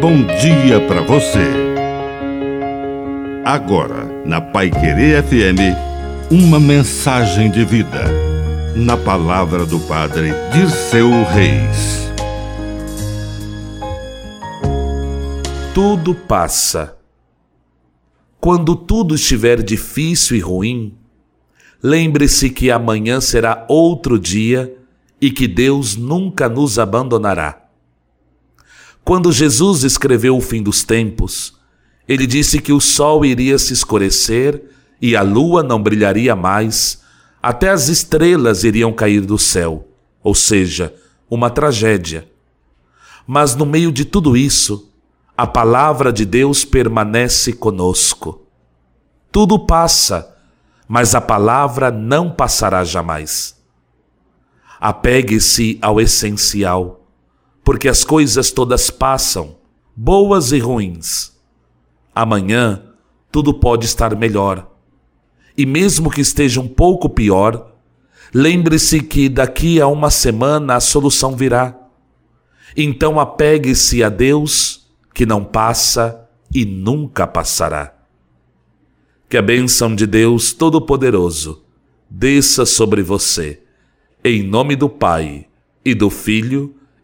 bom dia para você. Agora, na Pai Querer FM, uma mensagem de vida. Na palavra do Padre Dirceu Reis. Tudo passa. Quando tudo estiver difícil e ruim, lembre-se que amanhã será outro dia e que Deus nunca nos abandonará. Quando Jesus escreveu o fim dos tempos, ele disse que o sol iria se escurecer e a lua não brilharia mais, até as estrelas iriam cair do céu, ou seja, uma tragédia. Mas no meio de tudo isso, a palavra de Deus permanece conosco. Tudo passa, mas a palavra não passará jamais. Apegue-se ao essencial porque as coisas todas passam, boas e ruins. Amanhã tudo pode estar melhor. E mesmo que esteja um pouco pior, lembre-se que daqui a uma semana a solução virá. Então apegue-se a Deus, que não passa e nunca passará. Que a bênção de Deus Todo-Poderoso desça sobre você, em nome do Pai e do Filho